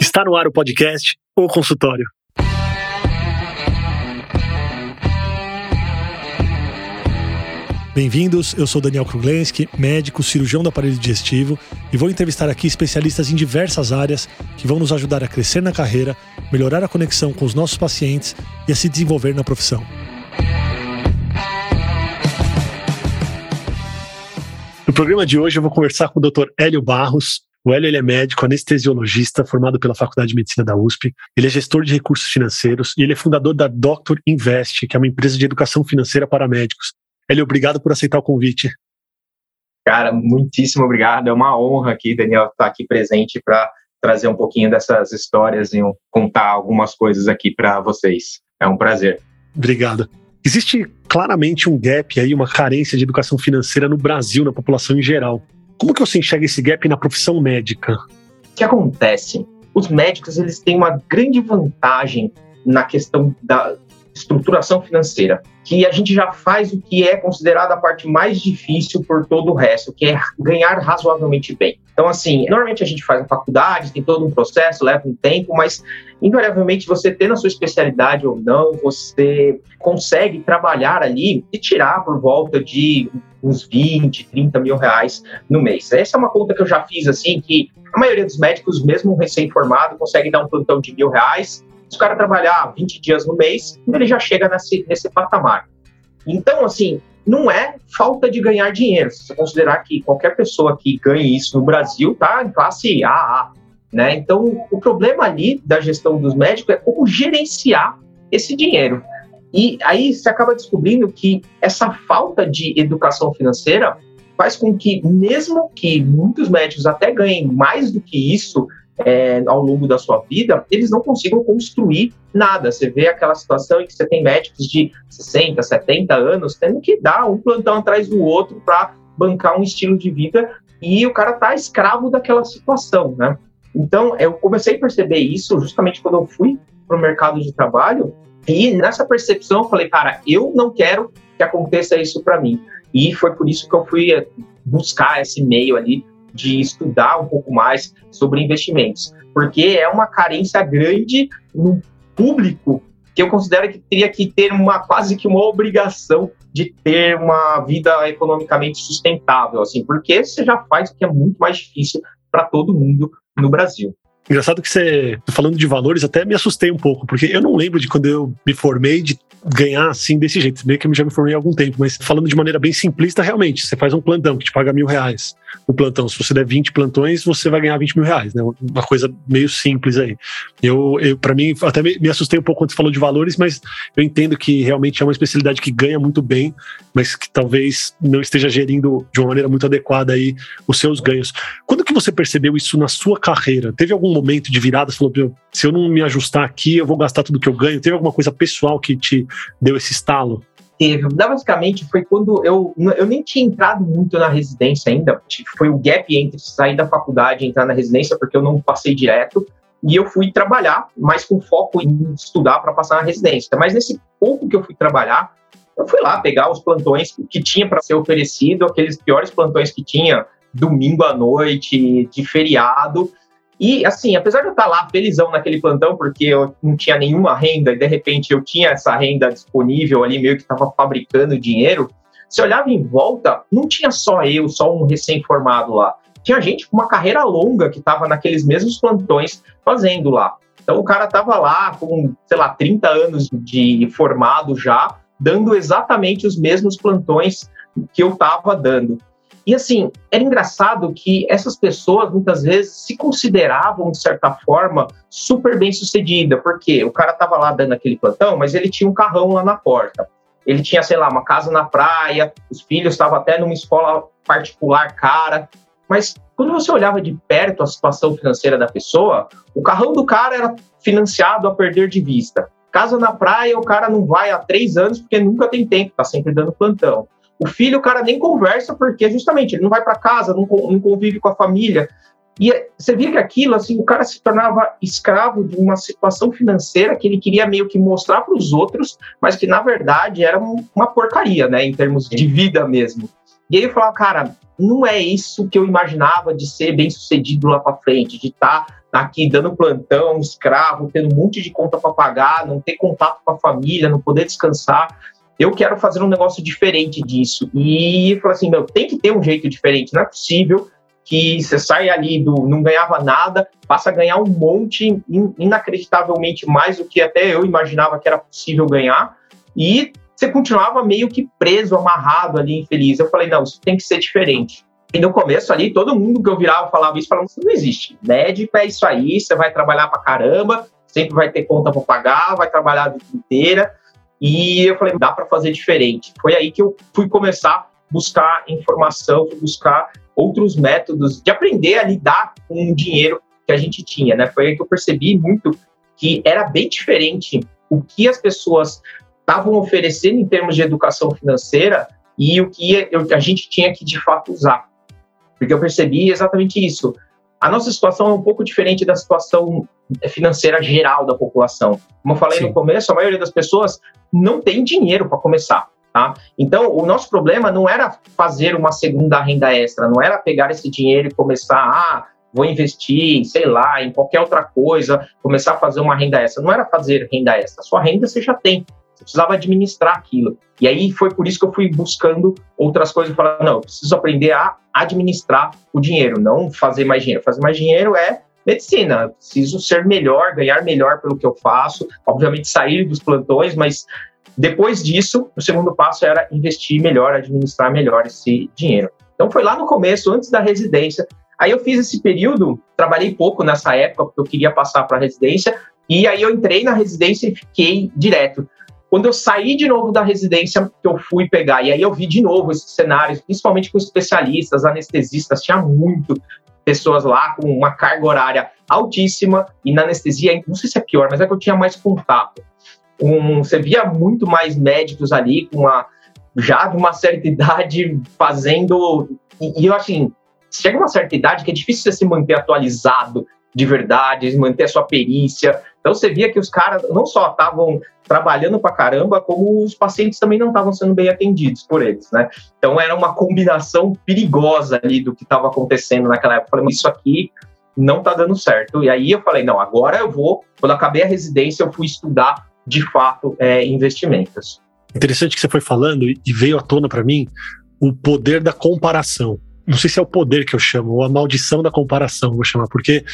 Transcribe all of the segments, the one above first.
Está no ar o podcast O Consultório. Bem-vindos, eu sou Daniel Kruglenski, médico, cirurgião do aparelho digestivo e vou entrevistar aqui especialistas em diversas áreas que vão nos ajudar a crescer na carreira, melhorar a conexão com os nossos pacientes e a se desenvolver na profissão. No programa de hoje eu vou conversar com o Dr. Hélio Barros, o Hélio ele é médico, anestesiologista, formado pela Faculdade de Medicina da USP. Ele é gestor de recursos financeiros e ele é fundador da Doctor Invest, que é uma empresa de educação financeira para médicos. Hélio, obrigado por aceitar o convite. Cara, muitíssimo obrigado. É uma honra aqui, Daniel, estar aqui presente para trazer um pouquinho dessas histórias e contar algumas coisas aqui para vocês. É um prazer. Obrigado. Existe claramente um gap aí, uma carência de educação financeira no Brasil, na população em geral. Como que você enxerga esse gap na profissão médica? O que acontece? Os médicos eles têm uma grande vantagem na questão da estruturação financeira que a gente já faz o que é considerado a parte mais difícil por todo o resto, que é ganhar razoavelmente bem. Então, assim, normalmente a gente faz a faculdade, tem todo um processo, leva um tempo, mas invariavelmente você tendo a sua especialidade ou não, você consegue trabalhar ali e tirar por volta de uns 20, 30 mil reais no mês. Essa é uma conta que eu já fiz assim, que a maioria dos médicos, mesmo recém-formado, consegue dar um plantão de mil reais se o cara trabalhar 20 dias no mês, ele já chega nesse, nesse patamar. Então, assim, não é falta de ganhar dinheiro. Se você considerar que qualquer pessoa que ganhe isso no Brasil está em classe AA, né? Então, o problema ali da gestão dos médicos é como gerenciar esse dinheiro. E aí você acaba descobrindo que essa falta de educação financeira faz com que, mesmo que muitos médicos até ganhem mais do que isso, é, ao longo da sua vida, eles não consigam construir nada. Você vê aquela situação em que você tem médicos de 60, 70 anos tendo que dar um plantão atrás do outro para bancar um estilo de vida e o cara tá escravo daquela situação, né? Então, eu comecei a perceber isso justamente quando eu fui para o mercado de trabalho e nessa percepção eu falei, cara, eu não quero que aconteça isso para mim. E foi por isso que eu fui eh, buscar esse meio ali de estudar um pouco mais sobre investimentos, porque é uma carência grande no público que eu considero que teria que ter uma quase que uma obrigação de ter uma vida economicamente sustentável, assim, porque você já faz o que é muito mais difícil para todo mundo no Brasil. Engraçado que você, falando de valores, até me assustei um pouco, porque eu não lembro de quando eu me formei de ganhar assim desse jeito. Meio que eu já me formei há algum tempo, mas falando de maneira bem simplista, realmente, você faz um plantão que te paga mil reais. O plantão, se você der 20 plantões, você vai ganhar 20 mil reais, né? Uma coisa meio simples aí. Eu, eu para mim, até me, me, assustei um pouco quando você falou de valores, mas eu entendo que realmente é uma especialidade que ganha muito bem, mas que talvez não esteja gerindo de uma maneira muito adequada aí os seus ganhos. Quando que você percebeu isso na sua carreira? Teve algum momento de virada? Você falou, se eu não me ajustar aqui, eu vou gastar tudo que eu ganho. Teve alguma coisa pessoal que te deu esse estalo? Teve. Basicamente, foi quando eu, eu nem tinha entrado muito na residência ainda. Foi o gap entre sair da faculdade e entrar na residência, porque eu não passei direto. E eu fui trabalhar, mas com foco em estudar para passar na residência. Mas nesse pouco que eu fui trabalhar, eu fui lá pegar os plantões que tinha para ser oferecido, aqueles piores plantões que tinha domingo à noite, de feriado, e, assim, apesar de eu estar lá felizão naquele plantão, porque eu não tinha nenhuma renda e de repente eu tinha essa renda disponível ali, meio que estava fabricando dinheiro, se olhava em volta, não tinha só eu, só um recém-formado lá. Tinha gente com uma carreira longa que estava naqueles mesmos plantões fazendo lá. Então o cara estava lá com, sei lá, 30 anos de formado já, dando exatamente os mesmos plantões que eu estava dando. E assim, era engraçado que essas pessoas muitas vezes se consideravam, de certa forma, super bem sucedida, porque o cara estava lá dando aquele plantão, mas ele tinha um carrão lá na porta. Ele tinha, sei lá, uma casa na praia, os filhos estavam até numa escola particular cara. Mas quando você olhava de perto a situação financeira da pessoa, o carrão do cara era financiado a perder de vista. Casa na praia, o cara não vai há três anos porque nunca tem tempo, está sempre dando plantão. O filho, o cara nem conversa, porque justamente ele não vai para casa, não, não convive com a família. E é, você via que aquilo, assim, o cara se tornava escravo de uma situação financeira que ele queria meio que mostrar para os outros, mas que na verdade era uma porcaria, né, em termos de vida mesmo. E aí eu falava, cara, não é isso que eu imaginava de ser bem sucedido lá para frente, de estar tá aqui dando plantão, escravo, tendo um monte de conta para pagar, não ter contato com a família, não poder descansar. Eu quero fazer um negócio diferente disso. E falei assim, meu, tem que ter um jeito diferente, não é possível que você sai ali do não ganhava nada, passa a ganhar um monte, inacreditavelmente mais do que até eu imaginava que era possível ganhar, e você continuava meio que preso, amarrado ali, infeliz. Eu falei, não, isso tem que ser diferente. E no começo ali, todo mundo que eu virava falava isso, falava, isso não existe. Médico é isso aí, você vai trabalhar pra caramba, sempre vai ter conta para pagar, vai trabalhar a vida inteira. E eu falei, dá para fazer diferente. Foi aí que eu fui começar a buscar informação, fui buscar outros métodos de aprender a lidar com o dinheiro que a gente tinha, né? Foi aí que eu percebi muito que era bem diferente o que as pessoas estavam oferecendo em termos de educação financeira e o que a gente tinha que de fato usar. Porque eu percebi exatamente isso. A nossa situação é um pouco diferente da situação financeira geral da população. Como eu falei Sim. no começo, a maioria das pessoas não tem dinheiro para começar. Tá? Então, o nosso problema não era fazer uma segunda renda extra, não era pegar esse dinheiro e começar, ah, vou investir, sei lá, em qualquer outra coisa, começar a fazer uma renda extra. Não era fazer renda extra, sua renda você já tem. Você precisava administrar aquilo. E aí foi por isso que eu fui buscando outras coisas, falar, não, eu preciso aprender a administrar o dinheiro, não fazer mais dinheiro. Fazer mais dinheiro é medicina. Eu preciso ser melhor, ganhar melhor pelo que eu faço, obviamente sair dos plantões, mas depois disso, o segundo passo era investir melhor, administrar melhor esse dinheiro. Então foi lá no começo, antes da residência. Aí eu fiz esse período, trabalhei pouco nessa época, porque eu queria passar para a residência, e aí eu entrei na residência e fiquei direto. Quando eu saí de novo da residência, eu fui pegar, e aí eu vi de novo esses cenários, principalmente com especialistas, anestesistas, tinha muito pessoas lá com uma carga horária altíssima, e na anestesia, não sei se é pior, mas é que eu tinha mais contato um, você via muito mais médicos ali com uma já de uma certa idade fazendo e, e eu assim chega uma certa idade que é difícil você se manter atualizado de verdade, manter a sua perícia. Então você via que os caras não só estavam trabalhando pra caramba, como os pacientes também não estavam sendo bem atendidos por eles, né? Então era uma combinação perigosa ali do que estava acontecendo naquela época. Eu falei, isso aqui não tá dando certo. E aí eu falei, não, agora eu vou, quando acabei a residência, eu fui estudar de fato é, investimentos. Interessante que você foi falando e veio à tona para mim o poder da comparação. Não sei se é o poder que eu chamo, ou a maldição da comparação, vou chamar, porque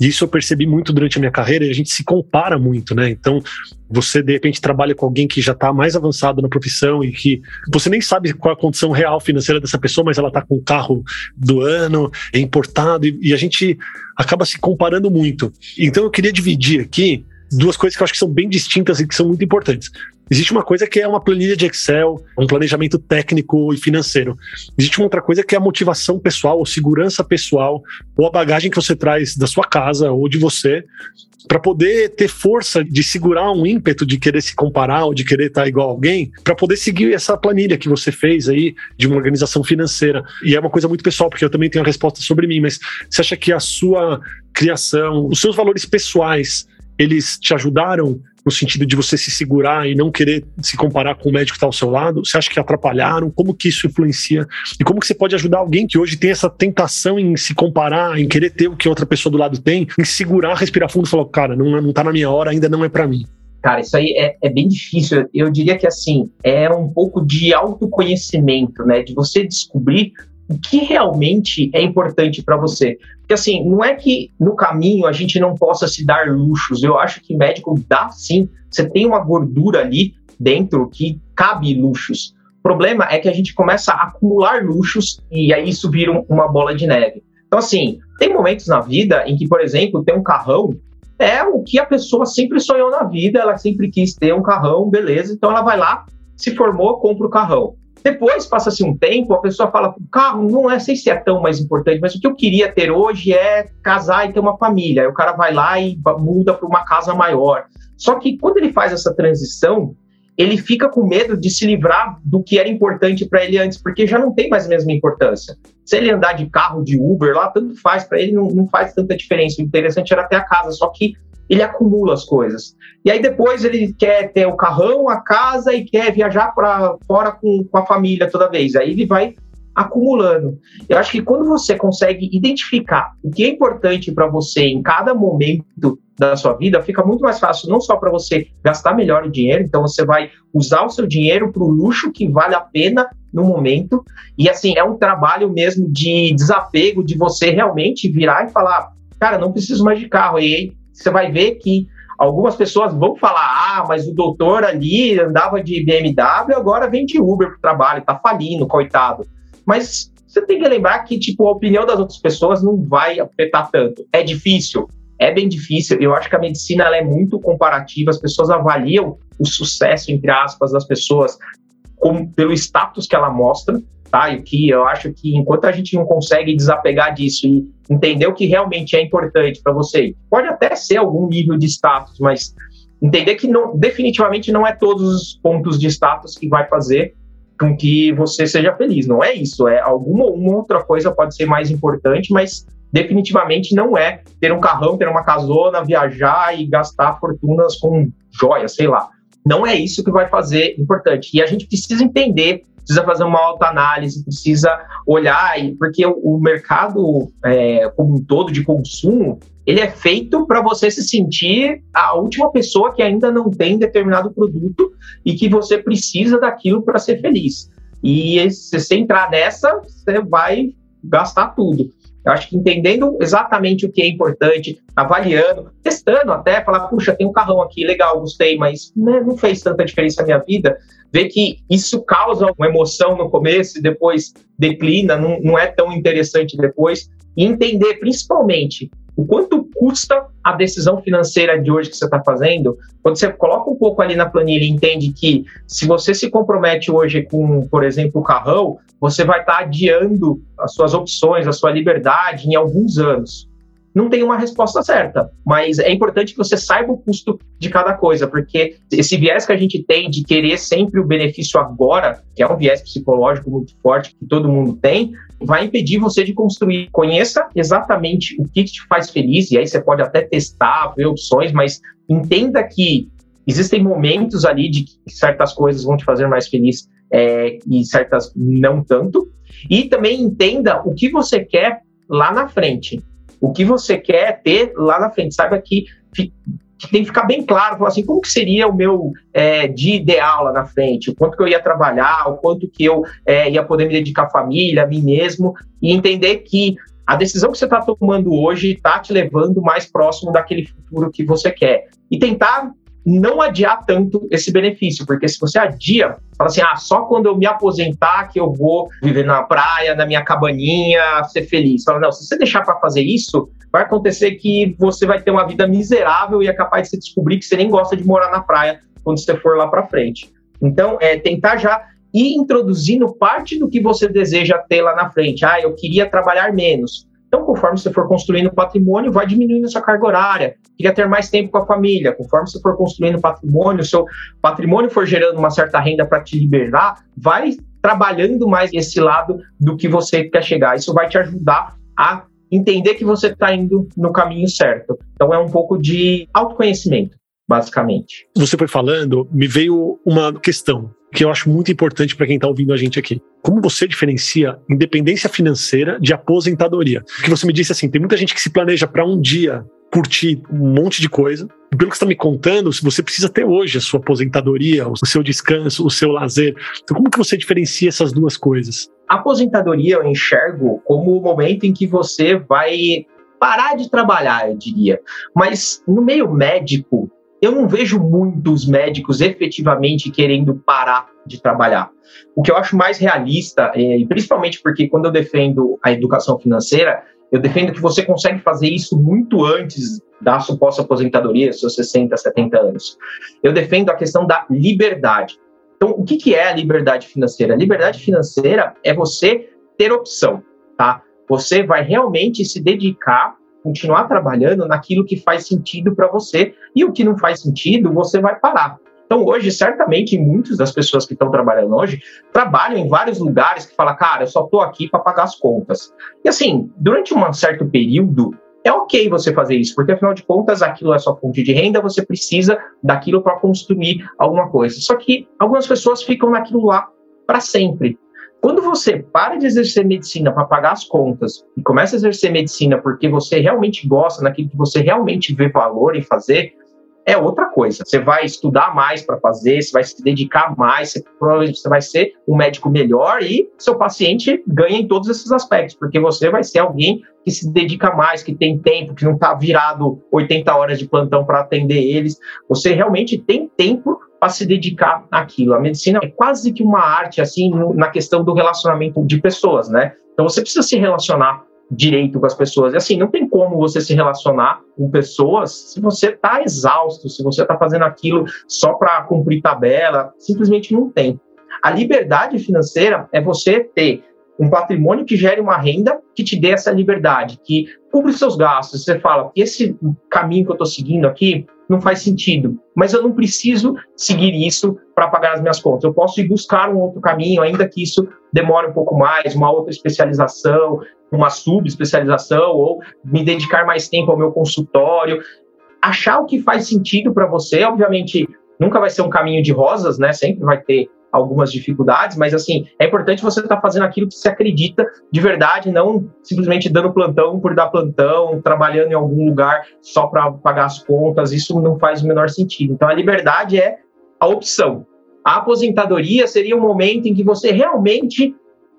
isso eu percebi muito durante a minha carreira e a gente se compara muito, né? Então, você de repente trabalha com alguém que já está mais avançado na profissão e que você nem sabe qual é a condição real financeira dessa pessoa, mas ela está com o carro do ano, é importado, e, e a gente acaba se comparando muito. Então, eu queria dividir aqui duas coisas que eu acho que são bem distintas e que são muito importantes. Existe uma coisa que é uma planilha de Excel, um planejamento técnico e financeiro. Existe uma outra coisa que é a motivação pessoal, ou segurança pessoal, ou a bagagem que você traz da sua casa ou de você, para poder ter força de segurar um ímpeto de querer se comparar ou de querer estar igual a alguém, para poder seguir essa planilha que você fez aí de uma organização financeira. E é uma coisa muito pessoal, porque eu também tenho a resposta sobre mim, mas você acha que a sua criação, os seus valores pessoais, eles te ajudaram no sentido de você se segurar e não querer se comparar com o médico que está ao seu lado? Você acha que atrapalharam? Como que isso influencia? E como que você pode ajudar alguém que hoje tem essa tentação em se comparar, em querer ter o que outra pessoa do lado tem, em segurar, respirar fundo e falar, cara, não, não tá na minha hora, ainda não é para mim? Cara, isso aí é, é, bem difícil. Eu diria que, assim, é um pouco de autoconhecimento, né? De você descobrir o que realmente é importante para você. Porque assim, não é que no caminho a gente não possa se dar luxos. Eu acho que médico dá sim. Você tem uma gordura ali dentro que cabe luxos. O problema é que a gente começa a acumular luxos e aí isso vira uma bola de neve. Então, assim, tem momentos na vida em que, por exemplo, ter um carrão é o que a pessoa sempre sonhou na vida, ela sempre quis ter um carrão, beleza, então ela vai lá, se formou, compra o carrão. Depois, passa-se um tempo, a pessoa fala: carro não é, sei se é tão mais importante, mas o que eu queria ter hoje é casar e ter uma família. Aí o cara vai lá e muda para uma casa maior. Só que quando ele faz essa transição, ele fica com medo de se livrar do que era importante para ele antes, porque já não tem mais a mesma importância. Se ele andar de carro, de Uber lá, tanto faz, para ele não, não faz tanta diferença. O interessante era ter a casa, só que ele acumula as coisas. E aí depois ele quer ter o carrão, a casa e quer viajar para fora com, com a família toda vez. Aí ele vai acumulando. Eu acho que quando você consegue identificar o que é importante para você em cada momento da sua vida, fica muito mais fácil não só para você gastar melhor o dinheiro, então você vai usar o seu dinheiro para o luxo que vale a pena no momento. E assim, é um trabalho mesmo de desapego, de você realmente virar e falar: cara, não preciso mais de carro. E você vai ver que algumas pessoas vão falar: ah, mas o doutor ali andava de BMW, agora vem de Uber para o trabalho, tá falindo, coitado. Mas você tem que lembrar que, tipo, a opinião das outras pessoas não vai afetar tanto. É difícil, é bem difícil. Eu acho que a medicina é muito comparativa, as pessoas avaliam o sucesso, entre aspas, das pessoas como, pelo status que ela mostra, tá? Que eu acho que enquanto a gente não consegue desapegar disso e entender o que realmente é importante para você, pode até ser algum nível de status, mas entender que não, definitivamente não é todos os pontos de status que vai fazer com que você seja feliz. Não é isso, é alguma uma outra coisa pode ser mais importante, mas definitivamente não é ter um carrão, ter uma casona, viajar e gastar fortunas com joias, sei lá. Não é isso que vai fazer importante. E a gente precisa entender, precisa fazer uma autoanálise, precisa olhar, porque o, mercado é, como um todo de consumo, ele é feito para você se sentir a última pessoa que ainda não tem determinado produto e que você precisa daquilo para ser feliz. E se você entrar nessa, você vai gastar tudo. Eu acho que entendendo exatamente o que é importante, avaliando, testando até, falar, puxa, tem um carrão aqui, legal, gostei, mas né, não fez tanta diferença na minha vida. Ver que isso causa uma emoção no começo e depois declina, não, não é tão interessante depois. E entender, principalmente, o quanto custa a decisão financeira de hoje que você está fazendo, quando você coloca um pouco ali na planilha e entende que se você se compromete hoje com, por exemplo, o carrão, você vai estar tá adiando as suas opções, a sua liberdade em alguns anos não tem uma resposta certa, mas é importante que você saiba o custo de cada coisa, porque esse viés que a gente tem de querer sempre o benefício agora, que é um viés psicológico muito forte que todo mundo tem, vai impedir você de construir. Conheça exatamente o que te faz feliz, e aí você pode até testar, ver opções, mas entenda que existem momentos ali de que certas coisas vão te fazer mais feliz é, e certas não tanto. E também entenda o que você quer lá na frente o que você quer ter lá na frente. Saiba que, que tem que ficar bem claro, falar assim, como que seria o meu é, dia ideal lá na frente, o quanto que eu ia trabalhar, o quanto que eu é, ia poder me dedicar à família, a mim mesmo, e entender que a decisão que você está tomando hoje está te levando mais próximo daquele futuro que você quer. E tentar não adiar tanto esse benefício, porque se você adia, fala assim, ah, só quando eu me aposentar que eu vou viver na praia, na minha cabaninha, ser feliz. Fala, não, se você deixar para fazer isso, vai acontecer que você vai ter uma vida miserável e é capaz de se descobrir que você nem gosta de morar na praia quando você for lá para frente. Então, é tentar já ir introduzindo parte do que você deseja ter lá na frente. Ah, eu queria trabalhar menos. Então, conforme você for construindo patrimônio, vai diminuindo a sua carga horária. Queria ter mais tempo com a família. Conforme você for construindo patrimônio, seu patrimônio for gerando uma certa renda para te liberar, vai trabalhando mais esse lado do que você quer chegar. Isso vai te ajudar a entender que você está indo no caminho certo. Então, é um pouco de autoconhecimento, basicamente. Você foi falando, me veio uma questão que eu acho muito importante para quem está ouvindo a gente aqui. Como você diferencia independência financeira de aposentadoria? Porque você me disse assim, tem muita gente que se planeja para um dia curtir um monte de coisa. Pelo que você está me contando, se você precisa ter hoje a sua aposentadoria, o seu descanso, o seu lazer. Então, como que você diferencia essas duas coisas? A aposentadoria eu enxergo como o momento em que você vai parar de trabalhar, eu diria. Mas no meio médico, eu não vejo muitos médicos efetivamente querendo parar de trabalhar. O que eu acho mais realista, é, e principalmente porque quando eu defendo a educação financeira, eu defendo que você consegue fazer isso muito antes da suposta aposentadoria, seus 60, 70 anos. Eu defendo a questão da liberdade. Então, o que, que é a liberdade financeira? A liberdade financeira é você ter opção, tá? Você vai realmente se dedicar continuar trabalhando naquilo que faz sentido para você e o que não faz sentido, você vai parar. Então, hoje, certamente, muitas das pessoas que estão trabalhando hoje trabalham em vários lugares que falam, cara, eu só estou aqui para pagar as contas. E assim, durante um certo período, é ok você fazer isso, porque afinal de contas, aquilo é sua fonte de renda, você precisa daquilo para construir alguma coisa. Só que algumas pessoas ficam naquilo lá para sempre. Quando você para de exercer medicina para pagar as contas e começa a exercer medicina porque você realmente gosta, naquilo que você realmente vê valor em fazer, é outra coisa. Você vai estudar mais para fazer, você vai se dedicar mais, você, provavelmente você vai ser um médico melhor e seu paciente ganha em todos esses aspectos, porque você vai ser alguém que se dedica mais, que tem tempo, que não está virado 80 horas de plantão para atender eles. Você realmente tem tempo para se dedicar àquilo. A medicina é quase que uma arte, assim, na questão do relacionamento de pessoas, né? Então você precisa se relacionar direito com as pessoas. E assim, não tem como você se relacionar com pessoas se você está exausto, se você está fazendo aquilo só para cumprir tabela, simplesmente não tem. A liberdade financeira é você ter um patrimônio que gere uma renda que te dê essa liberdade, que cubra seus gastos. Você fala, esse caminho que eu estou seguindo aqui, não faz sentido. Mas eu não preciso seguir isso para pagar as minhas contas. Eu posso ir buscar um outro caminho, ainda que isso demore um pouco mais, uma outra especialização, uma subespecialização, ou me dedicar mais tempo ao meu consultório. Achar o que faz sentido para você, obviamente, nunca vai ser um caminho de rosas, né? Sempre vai ter algumas dificuldades, mas assim, é importante você estar tá fazendo aquilo que você acredita de verdade, não simplesmente dando plantão por dar plantão, trabalhando em algum lugar só para pagar as contas, isso não faz o menor sentido. Então a liberdade é a opção. A aposentadoria seria um momento em que você realmente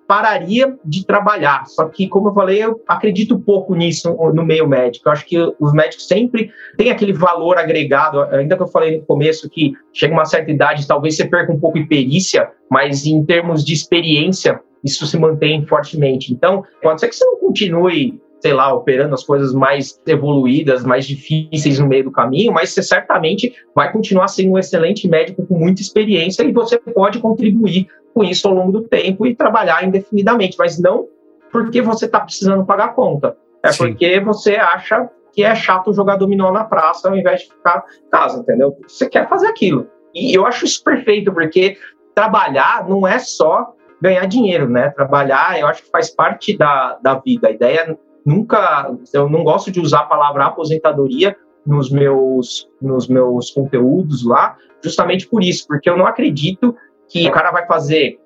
pararia de trabalhar. Só que, como eu falei, eu acredito pouco nisso no meio médico. Eu acho que os médicos sempre têm aquele valor agregado, ainda que eu falei no começo que chega uma certa idade, talvez você perca um pouco de perícia, mas em termos de experiência, isso se mantém fortemente. Então, pode ser que você não continue sei lá, operando as coisas mais evoluídas, mais difíceis no meio do caminho, mas você certamente vai continuar sendo um excelente médico com muita experiência e você pode contribuir com isso ao longo do tempo e trabalhar indefinidamente, mas não porque você está precisando pagar conta. É Sim. porque você acha que é chato jogar dominó na praça ao invés de ficar em casa, entendeu? Você quer fazer aquilo. E eu acho isso perfeito, porque trabalhar não é só ganhar dinheiro, né? Trabalhar, eu acho que faz parte da, da vida. A ideia nunca. Eu não gosto de usar a palavra aposentadoria nos meus, nos meus conteúdos lá, justamente por isso, porque eu não acredito que o cara vai fazer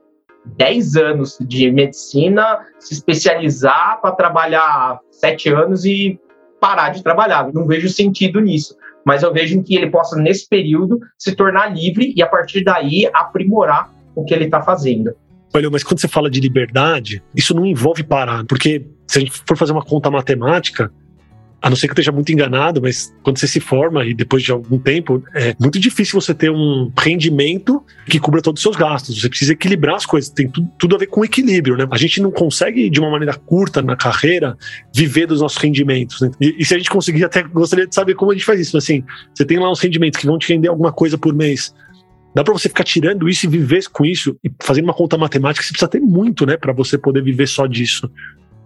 10 anos de medicina, se especializar para trabalhar 7 anos e parar de trabalhar. Não vejo sentido nisso. Mas eu vejo que ele possa, nesse período, se tornar livre e, a partir daí, aprimorar o que ele está fazendo. Olha, mas quando você fala de liberdade, isso não envolve parar, porque se a gente for fazer uma conta matemática, a não ser que eu esteja muito enganado, mas quando você se forma e depois de algum tempo, é muito difícil você ter um rendimento que cubra todos os seus gastos. Você precisa equilibrar as coisas, tem tudo, tudo a ver com equilíbrio, né? A gente não consegue, de uma maneira curta na carreira, viver dos nossos rendimentos. Né? E, e, se a gente conseguir, até gostaria de saber como a gente faz isso. Assim, você tem lá uns rendimentos que vão te render alguma coisa por mês. Dá para você ficar tirando isso e viver com isso e fazendo uma conta matemática, você precisa ter muito, né, para você poder viver só disso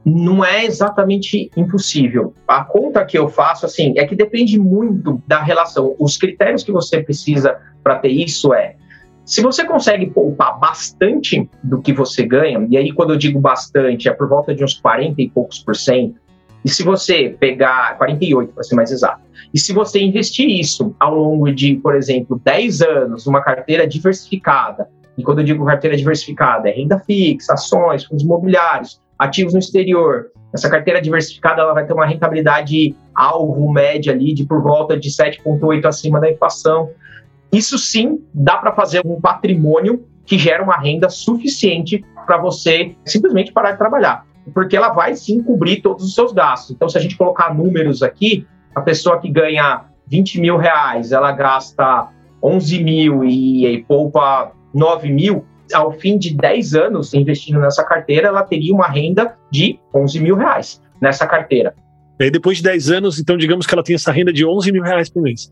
não é exatamente impossível. A conta que eu faço, assim, é que depende muito da relação. Os critérios que você precisa para ter isso é se você consegue poupar bastante do que você ganha, e aí quando eu digo bastante, é por volta de uns 40 e poucos por cento, e se você pegar 48 para ser mais exato, e se você investir isso ao longo de, por exemplo, 10 anos, numa carteira diversificada, e quando eu digo carteira diversificada, é renda fixa, ações, fundos imobiliários, ativos no exterior. Essa carteira diversificada ela vai ter uma rentabilidade alvo média ali de por volta de 7,8 acima da inflação. Isso sim dá para fazer um patrimônio que gera uma renda suficiente para você simplesmente parar de trabalhar, porque ela vai sim cobrir todos os seus gastos. Então, se a gente colocar números aqui, a pessoa que ganha 20 mil reais, ela gasta 11 mil e, e poupa 9 mil, ao fim de 10 anos investindo nessa carteira, ela teria uma renda de 11 mil reais nessa carteira. E aí, depois de 10 anos, então, digamos que ela tem essa renda de 11 mil reais por mês.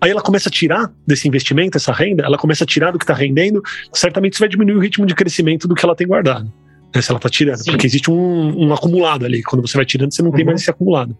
Aí ela começa a tirar desse investimento, essa renda, ela começa a tirar do que está rendendo, certamente isso vai diminuir o ritmo de crescimento do que ela tem guardado. Né, se ela está tirando, Sim. porque existe um, um, acumulado ali. Quando você vai tirando, você não uhum. tem mais esse acumulado.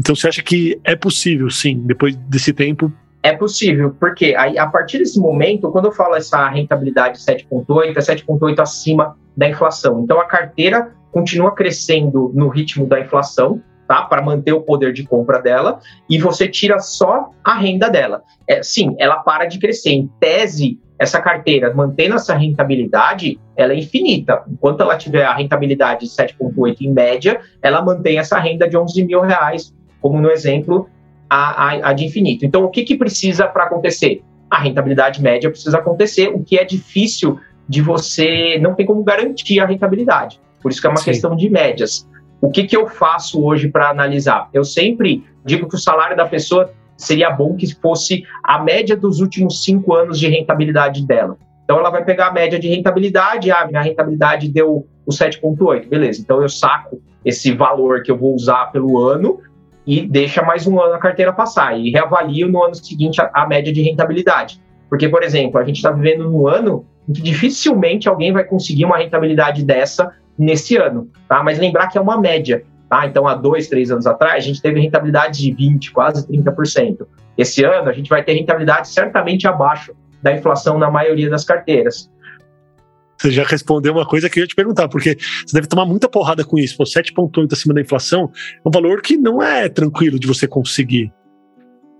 Então você acha que é possível, sim, depois desse tempo, é possível, porque aí, a partir desse momento, quando eu falo essa rentabilidade 7,8, é 7,8 acima da inflação. Então a carteira continua crescendo no ritmo da inflação, tá? Para manter o poder de compra dela, e você tira só a renda dela. É, sim, ela para de crescer. Em tese, essa carteira, mantendo essa rentabilidade, ela é infinita. Enquanto ela tiver a rentabilidade de 7,8 em média, ela mantém essa renda de 11 mil reais, como no exemplo, a, a, de infinito. Então, o que, que precisa para acontecer? A rentabilidade média precisa acontecer, o que é difícil de você, não tem como garantir a rentabilidade. Por isso que é uma Sim. questão de médias. O que, que eu faço hoje para analisar? Eu sempre digo que o salário da pessoa seria bom que fosse a média dos últimos cinco anos de rentabilidade dela. Então ela vai pegar a média de rentabilidade, ah, minha rentabilidade deu o 7,8, beleza. Então eu saco esse valor que eu vou usar pelo ano e deixa mais um ano a carteira passar e reavalio no ano seguinte a, a média de rentabilidade. Porque, por exemplo, a gente está vivendo num ano em que dificilmente alguém vai conseguir uma rentabilidade dessa nesse ano, tá? Mas lembrar que é uma média. Tá? Então, há dois, três anos atrás, a gente teve rentabilidade de 20%, quase 30%. Esse ano, a gente vai ter rentabilidade certamente abaixo da inflação na maioria das carteiras. Você já respondeu uma coisa que eu ia te perguntar, porque você deve tomar muita porrada com isso. 7,8 acima da inflação é um valor que não é tranquilo de você conseguir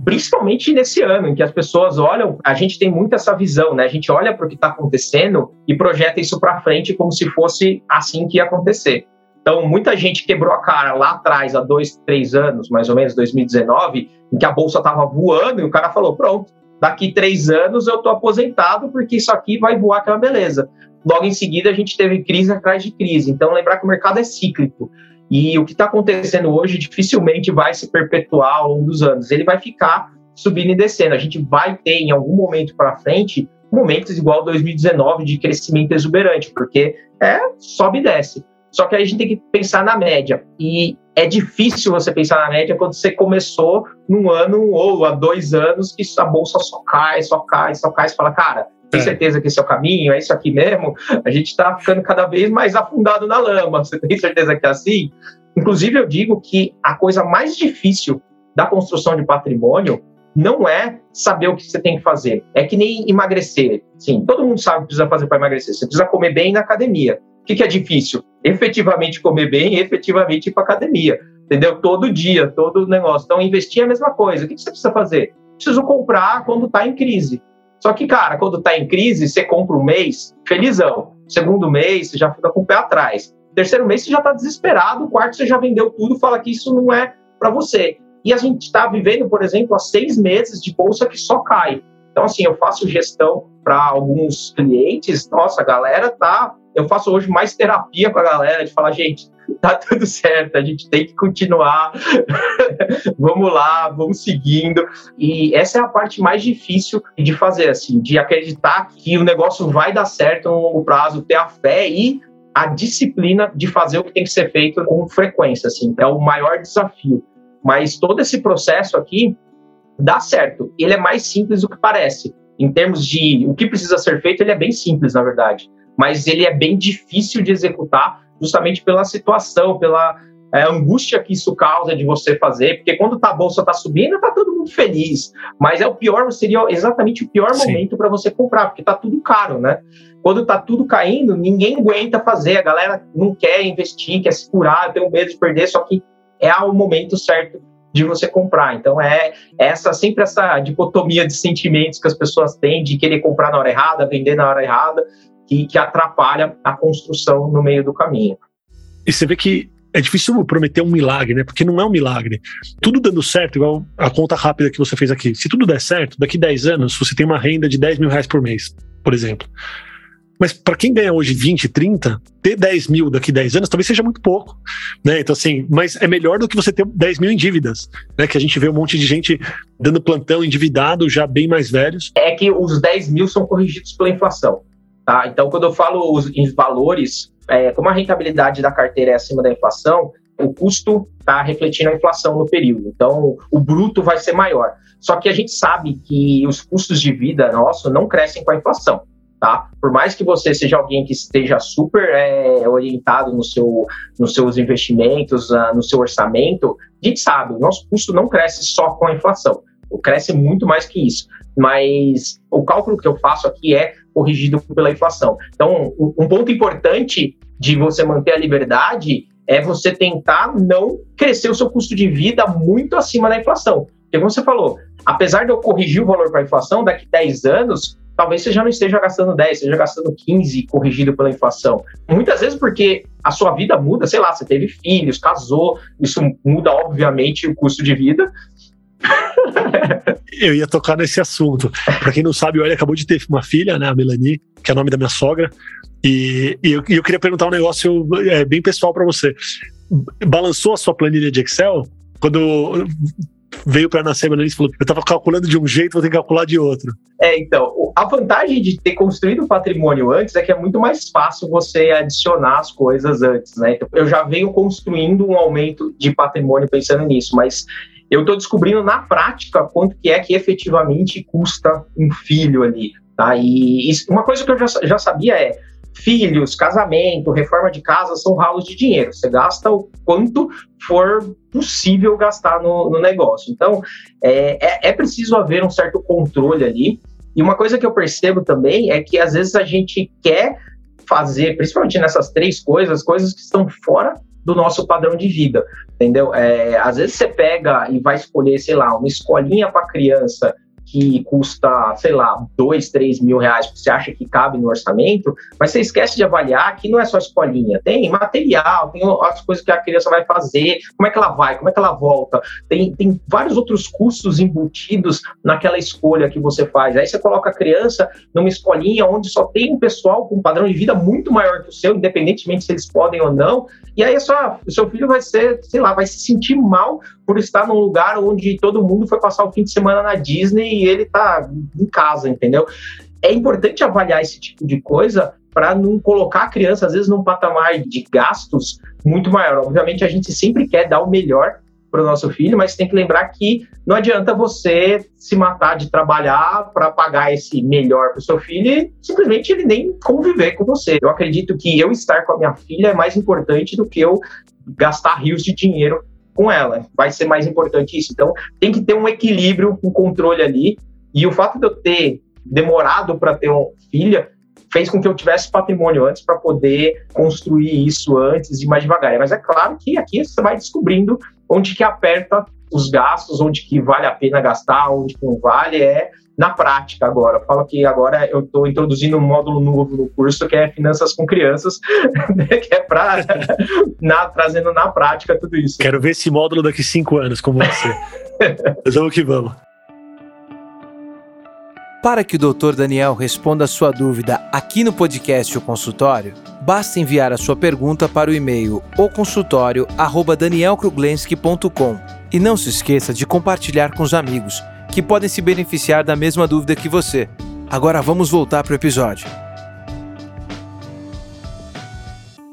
principalmente nesse ano em que as pessoas olham, a gente tem muito essa visão, né? A gente olha para o que está acontecendo e projeta isso para frente como se fosse assim que ia acontecer. Então, muita gente quebrou a cara lá atrás, há dois, três anos, mais ou menos, 2019, em que a bolsa estava voando e o cara falou: pronto, daqui três anos eu estou aposentado porque isso aqui vai voar, que é uma beleza. Logo em seguida, a gente teve crise atrás de crise. Então, lembrar que o mercado é cíclico. E o que está acontecendo hoje dificilmente vai se perpetuar ao longo dos anos. Ele vai ficar subindo e descendo. A gente vai ter, em algum momento para frente, momentos igual 2019 de crescimento exuberante, porque é sobe e desce. Só que a gente tem que pensar na média. E é difícil você pensar na média quando você começou num ano ou há dois anos que a bolsa só cai, só cai, só cai. Você fala, cara, tem é. certeza que esse é o caminho? É isso aqui mesmo? A gente está ficando cada vez mais afundado na lama. Você tem certeza que é assim? Inclusive, eu digo que a coisa mais difícil da construção de patrimônio não é saber o que você tem que fazer. É que nem emagrecer. Sim, todo mundo sabe o que precisa fazer para emagrecer. Você precisa comer bem na academia. O que, que é difícil? Efetivamente comer bem, efetivamente ir para academia. Entendeu? Todo dia, todo negócio. Então, investir é a mesma coisa. O que, que você precisa fazer? Preciso comprar quando está em crise. Só que, cara, quando está em crise, você compra um mês, felizão. Segundo mês, você já fica com o pé atrás. Terceiro mês, você já está desesperado. Quarto, você já vendeu tudo, fala que isso não é para você. E a gente está vivendo, por exemplo, há seis meses de bolsa que só cai. Então, assim, eu faço gestão para alguns clientes. Nossa, a galera tá. Eu faço hoje mais terapia com a galera de falar, gente, tá tudo certo, a gente tem que continuar. vamos lá, vamos seguindo. E essa é a parte mais difícil de fazer, assim, de acreditar que o negócio vai dar certo no longo prazo, ter a fé e a disciplina de fazer o que tem que ser feito com frequência, assim. É o maior desafio. Mas todo esse processo aqui dá certo. Ele é mais simples do que parece. Em termos de o que precisa ser feito, ele é bem simples, na verdade. Mas ele é bem difícil de executar, justamente pela situação, pela é, angústia que isso causa de você fazer. Porque quando tá, a bolsa está subindo, tá todo mundo feliz. Mas é o pior, seria exatamente o pior Sim. momento para você comprar, porque tá tudo caro, né? Quando tá tudo caindo, ninguém aguenta fazer. A galera não quer investir, quer se curar, tem medo de perder, só que é o momento certo de você comprar. Então é essa sempre essa dicotomia de sentimentos que as pessoas têm de querer comprar na hora errada, vender na hora errada, que, que atrapalha a construção no meio do caminho. E você vê que é difícil prometer um milagre, né? Porque não é um milagre. Tudo dando certo, igual a conta rápida que você fez aqui. Se tudo der certo, daqui 10 anos você tem uma renda de 10 mil reais por mês, por exemplo. Mas para quem ganha hoje 20, 30, ter 10 mil daqui 10 anos talvez seja muito pouco. Né? Então, assim, mas é melhor do que você ter 10 mil em dívidas. Né? Que a gente vê um monte de gente dando plantão endividado, já bem mais velhos. É que os 10 mil são corrigidos pela inflação. Tá? Então, quando eu falo os, valores, é, como a rentabilidade da carteira é acima da inflação, o custo está refletindo a inflação no período. Então, o bruto vai ser maior. Só que a gente sabe que os custos de vida nosso não crescem com a inflação tá? Por mais que você seja alguém que esteja super é, orientado no seu, nos seus investimentos, uh, no seu orçamento, a gente sabe, o nosso custo não cresce só com a inflação, cresce muito mais que isso. Mas o cálculo que eu faço aqui é corrigido pela inflação. Então, um ponto importante de você manter a liberdade é você tentar não crescer o seu custo de vida muito acima da inflação. Porque, como você falou, apesar de eu corrigir o valor para a inflação, daqui 10 anos, talvez você já não esteja gastando 10, esteja gastando 15, corrigido pela inflação. Muitas vezes porque a sua vida muda, sei lá, você teve filhos, casou, isso muda, obviamente, o custo de vida. Eu ia tocar nesse assunto. Para quem não sabe, o Eli acabou de ter uma filha, né, a Melanie, que é o nome da minha sogra. E, e eu, eu, queria perguntar um negócio é, bem pessoal para você. Balançou a sua planilha de Excel? Quando veio para nascer e falou: Eu estava calculando de um jeito, vou ter que calcular de outro. É, então, a vantagem de ter construído o patrimônio antes é que é muito mais fácil você adicionar as coisas antes, né? Então, eu já venho construindo um aumento de patrimônio pensando nisso, mas eu estou descobrindo na prática quanto que é que efetivamente custa um filho ali, tá? E isso, uma coisa que eu já, já sabia é filhos, casamento, reforma de casa são ralos de dinheiro. Você gasta o quanto for possível gastar no, no negócio. Então, é, é, é, preciso haver um certo controle ali. E uma coisa que eu percebo também é que às vezes a gente quer fazer, principalmente nessas três coisas, coisas que estão fora do nosso padrão de vida, entendeu? É, às vezes você pega e vai escolher, sei lá, uma escolinha para criança que custa, sei lá, dois, três mil reais, porque você acha que cabe no orçamento, mas você esquece de avaliar que não é só escolinha, tem material, tem as coisas que a criança vai fazer, como é que ela vai, como é que ela volta, tem, tem vários outros custos embutidos naquela escolha que você faz. Aí você coloca a criança numa escolinha onde só tem um pessoal com um padrão de vida muito maior que o seu, independentemente se eles podem ou não, e aí só, o seu filho vai ser, sei lá, vai se sentir mal por estar num lugar onde todo mundo foi passar o fim de semana na Disney ele tá em casa, entendeu? É importante avaliar esse tipo de coisa para não colocar a criança, às vezes, num patamar de gastos muito maior. Obviamente, a gente sempre quer dar o melhor para o nosso filho, mas tem que lembrar que não adianta você se matar de trabalhar para pagar esse melhor para o seu filho e simplesmente ele nem conviver com você. Eu acredito que eu estar com a minha filha é mais importante do que eu gastar rios de dinheiro com ela. Vai ser mais importante isso. Então, tem que ter um equilíbrio, um controle ali. E o fato de eu ter demorado para ter uma filha fez com que eu tivesse patrimônio antes para poder construir isso antes e mais devagar. Mas é claro que aqui você vai descobrindo onde que aperta os gastos, onde que vale a pena gastar, onde que não vale, é na prática agora. Eu falo que agora eu estou introduzindo um módulo novo no curso que é Finanças com Crianças, que é para trazendo na prática tudo isso. Quero ver esse módulo daqui cinco anos como você. Mas vamos que vamos. Para que o Dr. Daniel responda a sua dúvida aqui no podcast O Consultório, basta enviar a sua pergunta para o e-mail oconsultório@danielkruglenski.com. E não se esqueça de compartilhar com os amigos que podem se beneficiar da mesma dúvida que você. Agora vamos voltar para o episódio.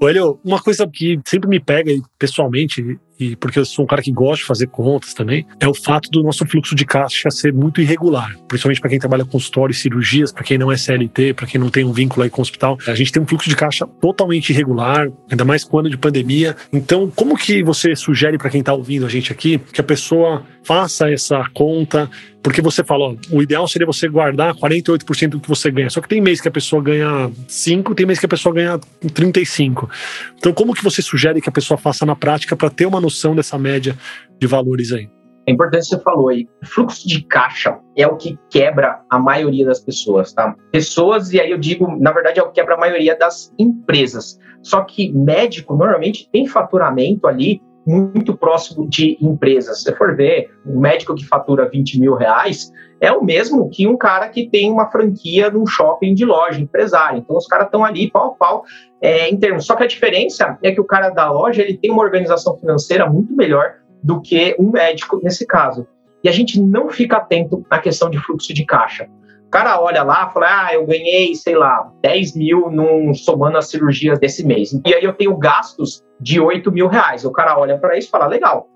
Olha, uma coisa que sempre me pega pessoalmente e porque eu sou um cara que gosta de fazer contas também, é o fato do nosso fluxo de caixa ser muito irregular, principalmente para quem trabalha com consultório e cirurgias, para quem não é CLT, para quem não tem um vínculo aí com o hospital. A gente tem um fluxo de caixa totalmente irregular, ainda mais com o ano de pandemia. Então, como que você sugere para quem está ouvindo a gente aqui que a pessoa faça essa conta? Porque você falou, o ideal seria você guardar 48% do que você ganha. Só que tem mês que a pessoa ganha 5, tem mês que a pessoa ganha 35. Então, como que você sugere que a pessoa faça na prática para ter uma noção dessa média de valores aí? É importante você falou aí, fluxo de caixa é o que quebra a maioria das pessoas, tá? Pessoas, e aí eu digo, na verdade, é o que quebra a maioria das empresas. Só que médico normalmente tem faturamento ali muito próximo de empresas. Se você for ver, um médico que fatura 20 mil reais é o mesmo que um cara que tem uma franquia num shopping de loja, empresário. Então, os caras estão ali pau a pau é, em termos. Só que a diferença é que o cara da loja ele tem uma organização financeira muito melhor do que um médico nesse caso. E a gente não fica atento na questão de fluxo de caixa. O cara olha lá e fala: Ah, eu ganhei, sei lá, 10 mil num, somando as cirurgias desse mês. E aí eu tenho gastos de 8 mil reais. O cara olha para isso e fala: Legal,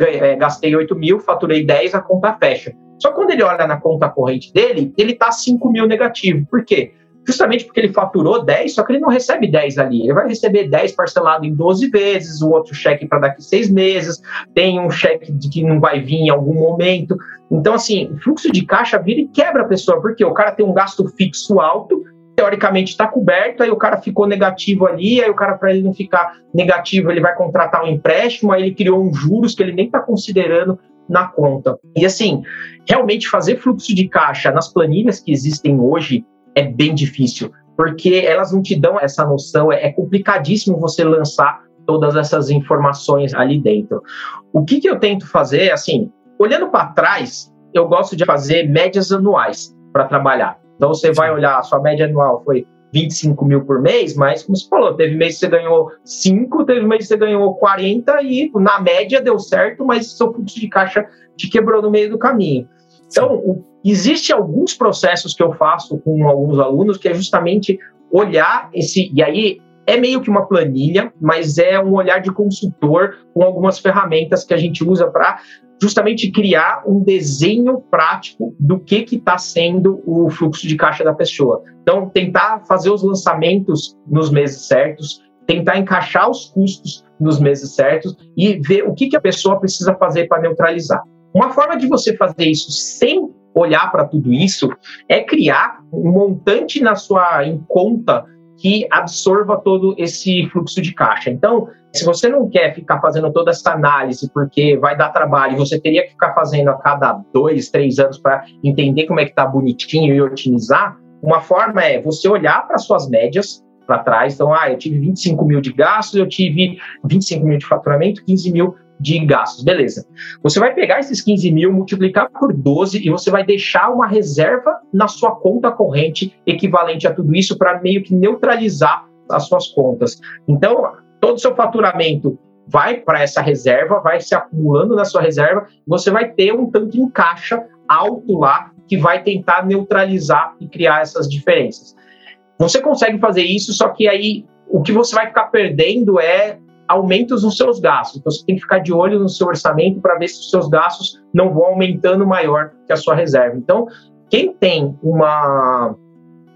é, gastei 8 mil, faturei 10, a conta fecha. Só quando ele olha na conta corrente dele, ele está 5 mil negativo. Por quê? justamente porque ele faturou 10, só que ele não recebe 10 ali. Ele vai receber 10 parcelado em 12 vezes, o outro cheque para daqui 6 meses, tem um cheque de que não vai vir em algum momento. Então, assim, o fluxo de caixa vira e quebra a pessoa, porque o cara tem um gasto fixo alto, teoricamente está coberto, aí o cara ficou negativo ali, aí o cara, para ele não ficar negativo, ele vai contratar um empréstimo, aí ele criou um juros que ele nem está considerando na conta. E assim, realmente fazer fluxo de caixa nas planilhas que existem hoje é bem difícil, porque elas não te dão essa noção, é complicadíssimo você lançar todas essas informações ali dentro. O que, que eu tento fazer, assim, olhando para trás, eu gosto de fazer médias anuais para trabalhar. Então você vai olhar, a sua média anual foi 25 mil por mês, mas como você falou, teve mês que você ganhou 5, teve mês que você ganhou 40 e na média deu certo, mas seu fluxo de caixa te quebrou no meio do caminho. Então, o, existe alguns processos que eu faço com alguns alunos que é justamente olhar esse e aí é meio que uma planilha, mas é um olhar de consultor com algumas ferramentas que a gente usa para justamente criar um desenho prático do que está sendo o fluxo de caixa da pessoa. Então, tentar fazer os lançamentos nos meses certos, tentar encaixar os custos nos meses certos e ver o que, que a pessoa precisa fazer para neutralizar. Uma forma de você fazer isso sem olhar para tudo isso é criar um montante na sua em conta que absorva todo esse fluxo de caixa. Então, se você não quer ficar fazendo toda essa análise porque vai dar trabalho, você teria que ficar fazendo a cada dois, três anos para entender como é que está bonitinho e otimizar, uma forma é você olhar para suas médias para trás. Então, ah, eu tive 25 mil de gastos, eu tive 25 mil de faturamento, 15 mil de gastos. Beleza. Você vai pegar esses 15 mil, multiplicar por 12 e você vai deixar uma reserva na sua conta corrente equivalente a tudo isso para meio que neutralizar as suas contas. Então, todo o seu faturamento vai para essa reserva, vai se acumulando na sua reserva, você vai ter um tanto em caixa alto lá que vai tentar neutralizar e criar essas diferenças. Você consegue fazer isso, só que aí o que você vai ficar perdendo é aumentos nos seus gastos. Então, você tem que ficar de olho no seu orçamento para ver se os seus gastos não vão aumentando maior que a sua reserva. Então, quem tem uma,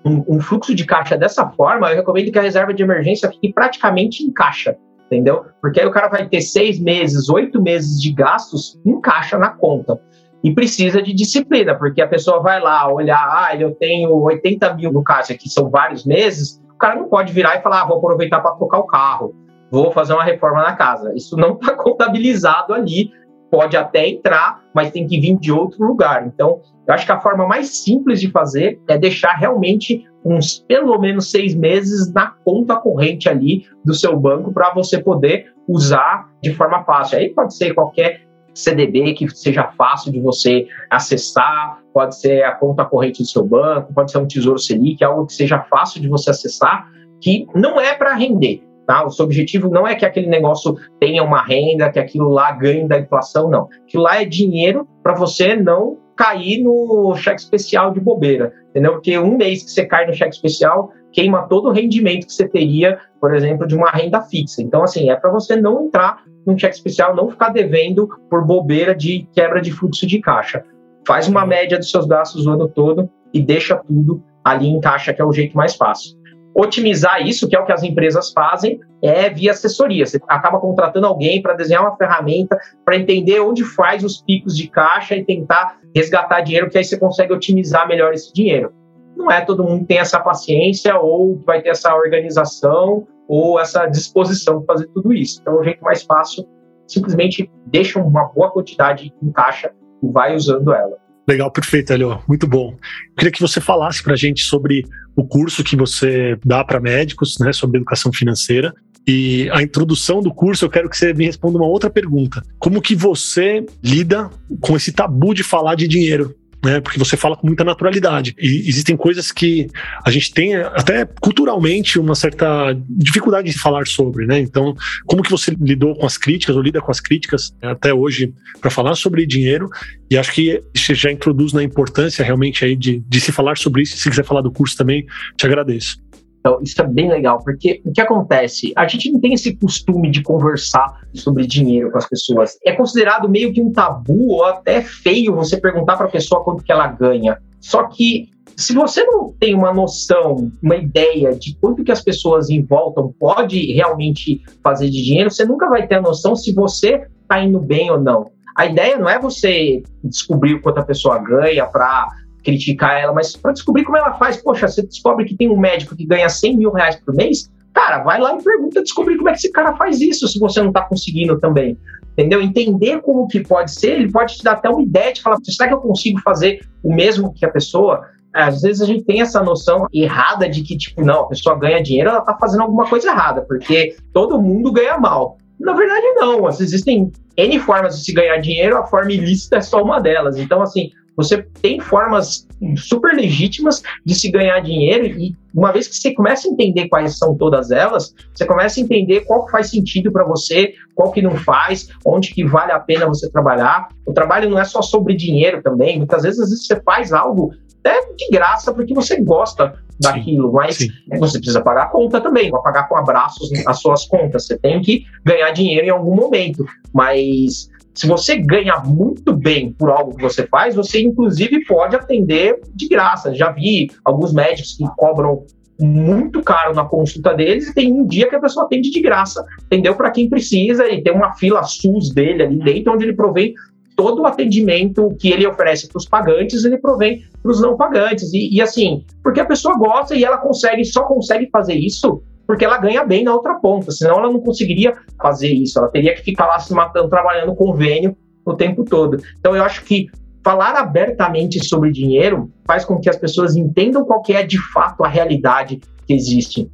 um, um, fluxo de caixa dessa forma, eu recomendo que a reserva de emergência fique praticamente em caixa, entendeu? Porque aí o cara vai ter seis meses, oito meses de gastos em caixa na conta. E precisa de disciplina, porque a pessoa vai lá olhar, ah, eu tenho 80 mil no caixa, que são vários meses, o cara não pode virar e falar, ah, vou aproveitar para trocar o carro vou fazer uma reforma na casa. Isso não está contabilizado ali, pode até entrar, mas tem que vir de outro lugar. Então, eu acho que a forma mais simples de fazer é deixar realmente uns pelo menos seis meses na conta corrente ali do seu banco para você poder usar de forma fácil. Aí pode ser qualquer CDB que seja fácil de você acessar, pode ser a conta corrente do seu banco, pode ser um Tesouro Selic, algo que seja fácil de você acessar, que não é para render, Tá? O seu objetivo não é que aquele negócio tenha uma renda, que aquilo lá ganhe da inflação, não. Aquilo lá é dinheiro para você não cair no cheque especial de bobeira, entendeu? Porque um mês que você cai no cheque especial queima todo o rendimento que você teria, por exemplo, de uma renda fixa. Então, assim, é para você não entrar num cheque especial, não ficar devendo por bobeira de quebra de fluxo de caixa. Faz uma média dos seus gastos o ano todo e deixa tudo ali em caixa, que é o jeito mais fácil otimizar isso, que é o que as empresas fazem, é via assessoria. Você acaba contratando alguém para desenhar uma ferramenta, para entender onde faz os picos de caixa e tentar resgatar dinheiro, que aí você consegue otimizar melhor esse dinheiro. Não é todo mundo tem essa paciência ou vai ter essa organização ou essa disposição para fazer tudo isso. Então, o jeito mais fácil, simplesmente deixa uma boa quantidade em caixa e vai usando ela. Legal, perfeito, Elio. Muito bom. Eu queria que você falasse para a gente sobre o curso que você dá para médicos, né, sobre educação financeira. E a introdução do curso, eu quero que você me responda uma outra pergunta. Como que você lida com esse tabu de falar de dinheiro? Né? Porque você fala com muita naturalidade. E existem coisas que a gente tem até culturalmente uma certa dificuldade de falar sobre, né? Então, como que você lidou com as críticas ou lida com as críticas né, até hoje para falar sobre dinheiro? E acho que você já introduz na importância realmente aí de, de se falar sobre isso. Se quiser falar do curso também, te agradeço. Então, isso é bem legal, porque o que acontece? A gente não tem esse costume de conversar sobre dinheiro com as pessoas. É considerado meio que um tabu ou até feio você perguntar para a pessoa quanto que ela ganha. Só que se você não tem uma noção, uma ideia de quanto que as pessoas em volta pode realmente fazer de dinheiro, você nunca vai ter a noção se você está indo bem ou não. A ideia não é você descobrir quanto a pessoa ganha para criticar ela, mas para descobrir como ela faz. Poxa, você descobre que tem um médico que ganha 100 mil reais por mês, cara, vai lá e pergunta, descobrir como é que esse cara faz isso, se você não está conseguindo também. entendeu? Entender como que pode ser, ele pode te dar até uma ideia de falar, será que eu consigo fazer o mesmo que a pessoa? Às vezes a gente tem essa noção errada de que, tipo, não, a pessoa ganha dinheiro, ela tá fazendo alguma coisa errada, porque todo mundo ganha mal. Na verdade, não. Existem N formas de se ganhar dinheiro, a forma ilícita é só uma delas. Então, assim, você tem formas super legítimas de se ganhar dinheiro e uma vez que você começa a entender quais são todas elas, você começa a entender qual faz sentido para você, qual que não faz, onde que vale a pena você trabalhar. O trabalho não é só sobre dinheiro também. Muitas vezes, às vezes você faz algo até de graça porque você gosta daquilo, sim, mas sim. você precisa pagar a conta também, vai pagar com abraços as suas contas. Você tem que ganhar dinheiro em algum momento, mas se você ganha muito bem por algo que você faz, você inclusive pode atender de graça. Já vi alguns médicos que cobram muito caro na consulta deles e tem um dia que a pessoa atende de graça, entendeu? Para quem precisa e tem uma fila SUS dele ali dentro onde ele provém todo o atendimento que ele oferece para os pagantes, ele provém para os não pagantes. E, e, assim, porque a pessoa gosta e ela consegue, só consegue fazer isso porque ela ganha bem na outra ponta, senão ela não conseguiria fazer isso, ela teria que ficar lá se matando, trabalhando convênio o tempo todo. Então eu acho que falar abertamente sobre dinheiro faz com que as pessoas entendam qual que é de fato a realidade que existe.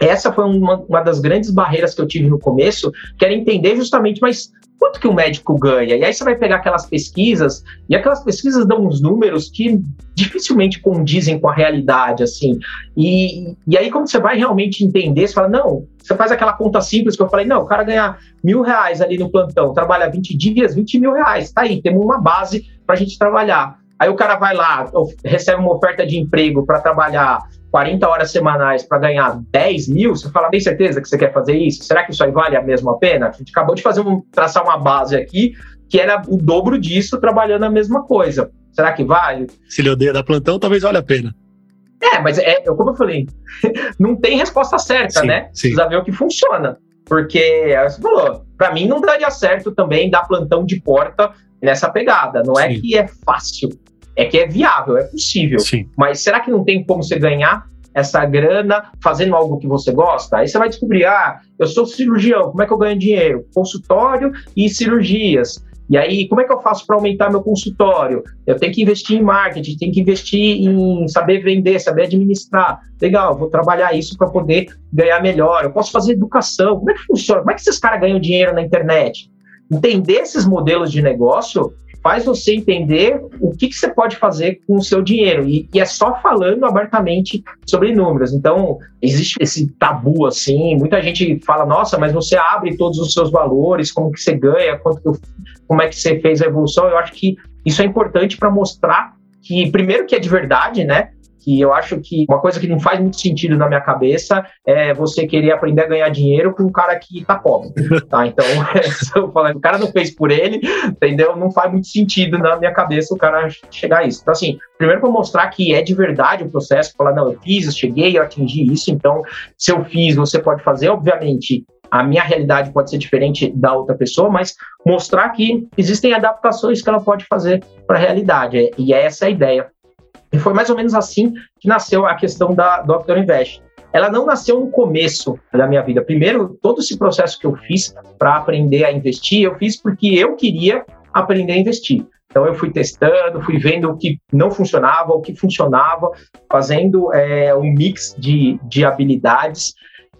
Essa foi uma, uma das grandes barreiras que eu tive no começo, que era entender justamente, mas quanto que o médico ganha? E aí você vai pegar aquelas pesquisas, e aquelas pesquisas dão uns números que dificilmente condizem com a realidade, assim. E, e aí, quando você vai realmente entender, você fala, não, você faz aquela conta simples que eu falei, não, o cara ganha mil reais ali no plantão, trabalha 20 dias, 20 mil reais, tá aí, temos uma base para a gente trabalhar. Aí o cara vai lá, recebe uma oferta de emprego para trabalhar 40 horas semanais para ganhar 10 mil, você fala, tem certeza que você quer fazer isso? Será que isso aí vale a mesma pena? A gente acabou de fazer um, traçar uma base aqui que era o dobro disso trabalhando a mesma coisa. Será que vale? Se ele odeia da plantão, talvez valha a pena. É, mas é, como eu falei, não tem resposta certa, sim, né? Sim. Precisa ver o que funciona. Porque, você falou, para mim não daria certo também dar plantão de porta nessa pegada. Não é sim. é que é fácil, é que é viável, é possível. Sim. Mas será que não tem como você ganhar essa grana fazendo algo que você gosta? Aí você vai descobrir, ah, eu sou cirurgião, como é que eu ganho dinheiro? Consultório e cirurgias. E aí, como é que eu faço para aumentar meu consultório? Eu tenho que investir em marketing, tenho que investir em saber vender, saber administrar. Legal, vou trabalhar isso para poder ganhar melhor. Eu posso fazer educação. Como é que funciona? Como é que esses caras ganham dinheiro na internet? Entender esses modelos de negócio faz você entender o que, que você pode fazer com o seu dinheiro. E, e, é só falando abertamente sobre números. Então, existe esse tabu, assim, muita gente fala, nossa, mas você abre todos os seus valores, como que você ganha, quanto que, como é que você fez a evolução. Eu acho que isso é importante para mostrar que, primeiro, que é de verdade, né? Que eu acho que uma coisa que não faz muito sentido na minha cabeça é você querer aprender a ganhar dinheiro com um cara que tá pobre, tá? Então, eu falando, o cara não fez por ele, entendeu? Não faz muito sentido na minha cabeça o cara chegar a isso. Então, assim, primeiro para mostrar que é de verdade o processo, falar, não, eu fiz, eu cheguei, eu atingi isso, então, se eu fiz, você pode fazer, obviamente, a minha realidade pode ser diferente da outra pessoa, mas mostrar que existem adaptações que ela pode fazer para a realidade. E é essa a ideia. E foi mais ou menos assim que nasceu a questão da Doctor Invest. Ela não nasceu no começo da minha vida. Primeiro, todo esse processo que eu fiz para aprender a investir, eu fiz porque eu queria aprender a investir. Então eu fui testando, fui vendo o que não funcionava, o que funcionava, fazendo é, um mix de, de habilidades.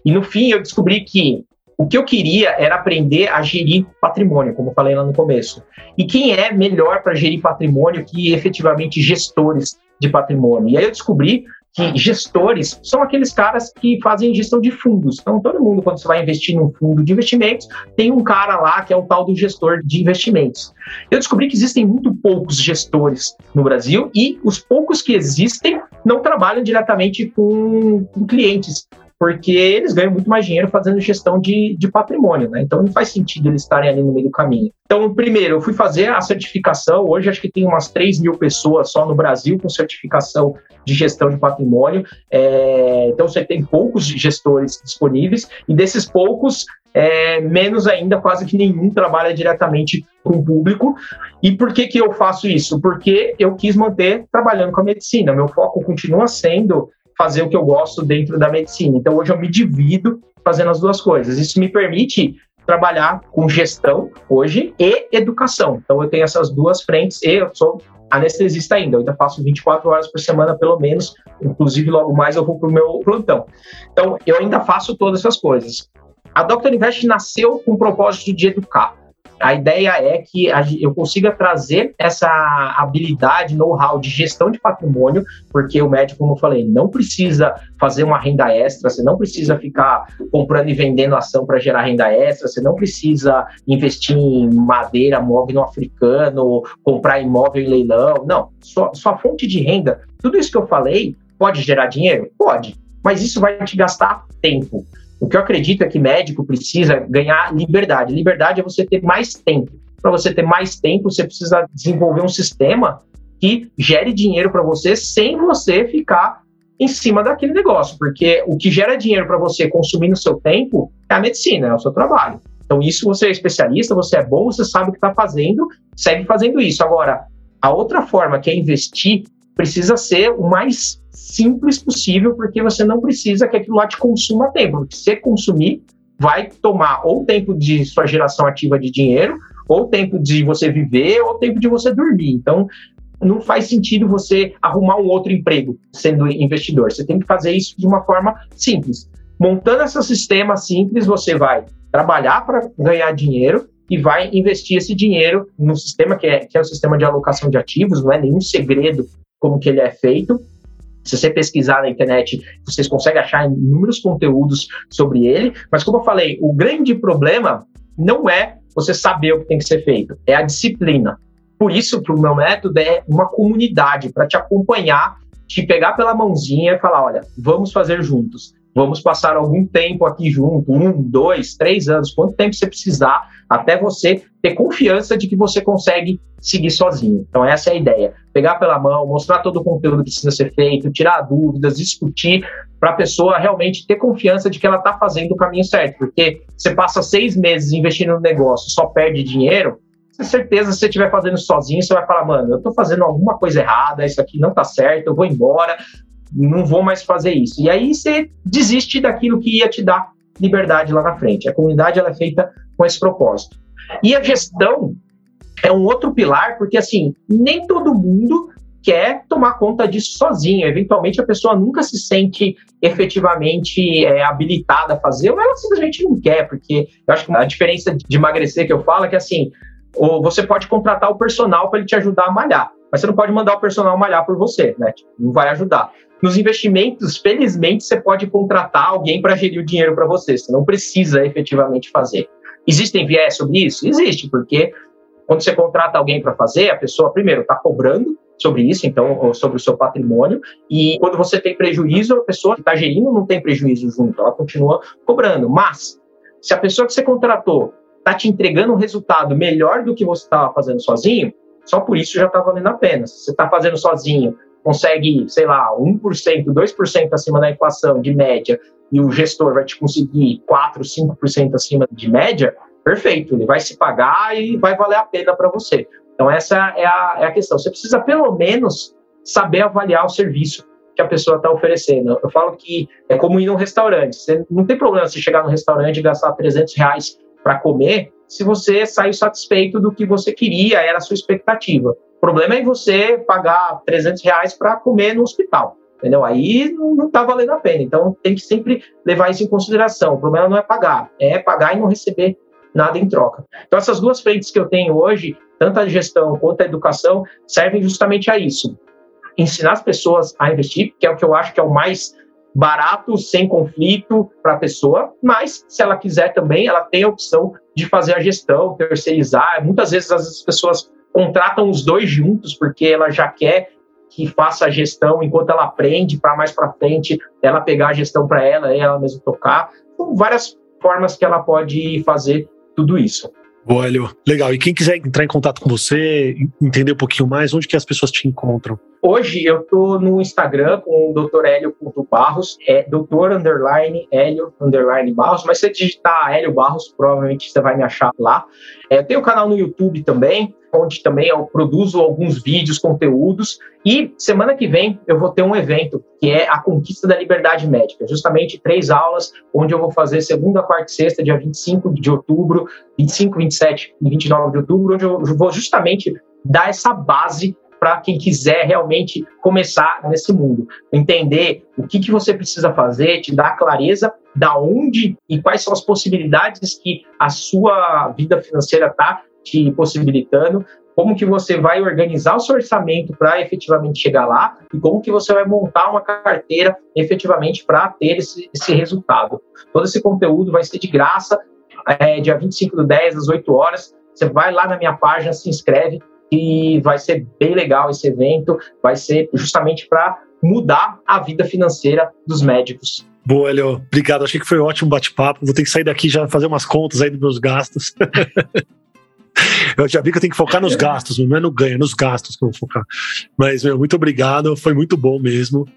E no fim eu descobri que o que eu queria era aprender a gerir patrimônio, como eu falei lá no começo. E quem é melhor para gerir patrimônio que efetivamente gestores de patrimônio. E aí eu descobri que gestores são aqueles caras que fazem gestão de fundos. Então, todo mundo, quando você vai investir num fundo de investimentos, tem um cara lá que é o tal do gestor de investimentos. Eu descobri que existem muito poucos gestores no Brasil e os poucos que existem não trabalham diretamente com, com clientes porque eles ganham muito mais dinheiro fazendo gestão de, de patrimônio, né? Então não faz sentido eles estarem ali no meio do caminho. Então, primeiro, eu fui fazer a certificação. Hoje acho que tem umas 3 mil pessoas só no Brasil com certificação de gestão de patrimônio. É, então você tem poucos gestores disponíveis, e desses poucos, é, menos ainda, quase que nenhum trabalha diretamente com o público. E por que, que eu faço isso? Porque eu quis manter trabalhando com a medicina. Meu foco continua sendo fazer o que eu gosto dentro da medicina. Então hoje eu me divido fazendo as duas coisas. Isso me permite trabalhar com gestão hoje e educação. Então eu tenho essas duas frentes e eu sou anestesista ainda, eu ainda faço 24 horas por semana pelo menos, inclusive logo mais eu vou para o meu plantão. Então eu ainda faço todas essas coisas. A Dr. Invest nasceu com o propósito de educar. A ideia é que eu consiga trazer essa habilidade, know-how de gestão de patrimônio, porque o médico, como eu falei, não precisa fazer uma renda extra, você não precisa ficar comprando e vendendo ação para gerar renda extra, você não precisa investir em madeira, móvel no africano, comprar imóvel em leilão. Não, sua, sua fonte de renda, tudo isso que eu falei, pode gerar dinheiro? Pode, mas isso vai te gastar tempo. O que eu acredito é que médico precisa ganhar liberdade. Liberdade é você ter mais tempo. Para você ter mais tempo, você precisa desenvolver um sistema que gere dinheiro para você sem você ficar em cima daquele negócio, porque o que gera dinheiro para você consumir no seu tempo é a medicina, é o seu trabalho. Então, isso você é especialista, você é bom, você sabe o que está fazendo, segue fazendo isso. Agora, a outra forma que é investir precisa ser o mais simples possível, porque você não precisa que aquilo lá te consuma tempo. Se consumir, vai tomar ou tempo de sua geração ativa de dinheiro, ou tempo de você viver, ou tempo de você dormir. Então, não faz sentido você arrumar um outro emprego sendo investidor. Você tem que fazer isso de uma forma simples. Montando esse sistema simples, você vai trabalhar para ganhar dinheiro e vai investir esse dinheiro no sistema que é, que é o sistema de alocação de ativos, não é nenhum segredo como que ele é feito. Se você pesquisar na internet, vocês conseguem achar inúmeros conteúdos sobre ele, mas como eu falei, o grande problema não é você saber o que tem que ser feito, é a disciplina. Por isso que o meu método é uma comunidade para te acompanhar, te pegar pela mãozinha e falar, olha, vamos fazer juntos. Vamos passar algum tempo aqui junto, um, dois, três anos, quanto tempo você precisar, até você ter confiança de que você consegue seguir sozinho. Então, essa é a ideia. Pegar pela mão, mostrar todo o conteúdo que precisa ser feito, tirar dúvidas, discutir, para a pessoa realmente ter confiança de que ela está fazendo o caminho certo. Porque você passa seis meses investindo no negócio, só perde dinheiro, com certeza, se você estiver fazendo sozinho, você vai falar, mano, eu estou fazendo alguma coisa errada, isso aqui não está certo, eu vou embora, não vou mais fazer isso. E aí você desiste daquilo que ia te dar liberdade lá na frente. A comunidade ela é feita com esse propósito. E a gestão é um outro pilar, porque assim, nem todo mundo quer tomar conta disso sozinho. Eventualmente a pessoa nunca se sente efetivamente é, habilitada a fazer, ou ela simplesmente não quer, porque eu acho que a diferença de emagrecer que eu falo é que assim, ou você pode contratar o personal para ele te ajudar a malhar, mas você não pode mandar o personal malhar por você, né? Tipo, não vai ajudar. Nos investimentos, felizmente, você pode contratar alguém para gerir o dinheiro para você, você não precisa efetivamente fazer. Existem viés sobre isso? Existe, porque quando você contrata alguém para fazer, a pessoa, primeiro, está cobrando sobre isso, então, sobre o seu patrimônio, e quando você tem prejuízo, a pessoa que está gerindo não tem prejuízo junto, ela continua cobrando. Mas, se a pessoa que você contratou está te entregando um resultado melhor do que você estava fazendo sozinho, só por isso já está valendo a pena. Se você está fazendo sozinho, consegue, sei lá, 1%, 2% acima da inflação de média, e o gestor vai te conseguir 4, 5% acima de média, perfeito, ele vai se pagar e vai valer a pena para você. Então, essa é a, é a questão. Você precisa, pelo menos, saber avaliar o serviço que a pessoa está oferecendo. Eu falo que é como ir num restaurante. Você não tem problema se chegar no restaurante e gastar 300 reais para comer, se você saiu satisfeito do que você queria, era a sua expectativa. O problema é você pagar 300 reais para comer no hospital, entendeu? Aí não está valendo a pena. Então tem que sempre levar isso em consideração. O problema não é pagar, é pagar e não receber nada em troca. Então essas duas frentes que eu tenho hoje, tanto a gestão quanto a educação, servem justamente a isso. Ensinar as pessoas a investir, que é o que eu acho que é o mais barato, sem conflito para a pessoa, mas se ela quiser também, ela tem a opção de fazer a gestão, terceirizar. Muitas vezes as pessoas contratam os dois juntos porque ela já quer que faça a gestão enquanto ela aprende para mais para frente ela pegar a gestão para ela e ela mesma tocar. São várias formas que ela pode fazer tudo isso. Boa, Legal. E quem quiser entrar em contato com você, entender um pouquinho mais, onde que as pessoas te encontram? Hoje eu estou no Instagram com o Dr. Hélio.barros, é Dr. Underline Hélio Underline Barros, mas se você digitar Hélio Barros, provavelmente você vai me achar lá. É, eu tenho um canal no YouTube também, onde também eu produzo alguns vídeos, conteúdos, e semana que vem eu vou ter um evento que é a Conquista da Liberdade Médica, justamente três aulas, onde eu vou fazer segunda, quarta e sexta, dia 25 de outubro, 25, 27 e 29 de outubro, onde eu vou justamente dar essa base para quem quiser realmente começar nesse mundo. Entender o que, que você precisa fazer, te dar clareza da onde e quais são as possibilidades que a sua vida financeira está te possibilitando, como que você vai organizar o seu orçamento para efetivamente chegar lá e como que você vai montar uma carteira efetivamente para ter esse, esse, resultado. Todo esse conteúdo vai ser de graça, é, dia 25 do 10, às 8 horas. Você vai lá na minha página, se inscreve, e vai ser bem legal esse evento, vai ser justamente para mudar a vida financeira dos médicos. Boa, Elio. Obrigado. Achei que foi um ótimo bate-papo. Vou ter que sair daqui já fazer umas contas aí dos meus gastos. eu já vi que eu tenho que focar nos gastos, não é no ganho, é nos gastos que eu vou focar. Mas, meu, muito obrigado. Foi muito bom mesmo.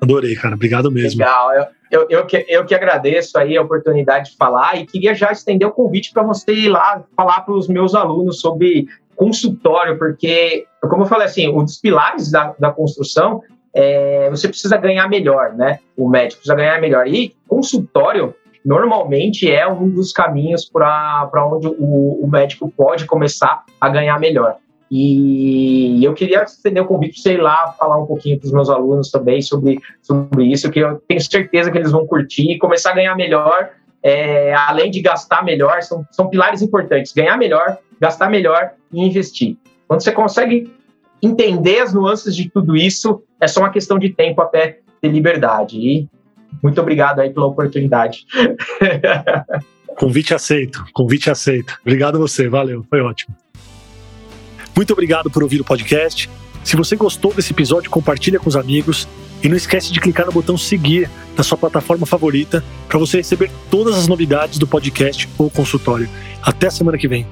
Adorei, cara. Obrigado mesmo. Legal. Eu, eu, eu, que, eu que agradeço aí a oportunidade de falar e queria já estender o convite para você ir lá falar para os meus alunos sobre consultório, porque, como eu falei assim, um dos pilares da, da construção é você precisa ganhar melhor, né? O médico precisa ganhar melhor. E consultório, normalmente, é um dos caminhos para onde o, o médico pode começar a ganhar melhor. E eu queria estender o convite para você ir lá falar um pouquinho para os meus alunos também sobre, sobre isso, que eu tenho certeza que eles vão curtir e começar a ganhar melhor, é, além de gastar melhor, são, são pilares importantes. Ganhar melhor, gastar melhor e investir. Quando você consegue entender as nuances de tudo isso, é só uma questão de tempo até ter liberdade. E muito obrigado aí pela oportunidade. Convite aceito, convite aceito. Obrigado a você, valeu, foi ótimo. Muito obrigado por ouvir o podcast. Se você gostou desse episódio, compartilha com os amigos e não esquece de clicar no botão seguir na sua plataforma favorita para você receber todas as novidades do podcast ou consultório. Até semana que vem.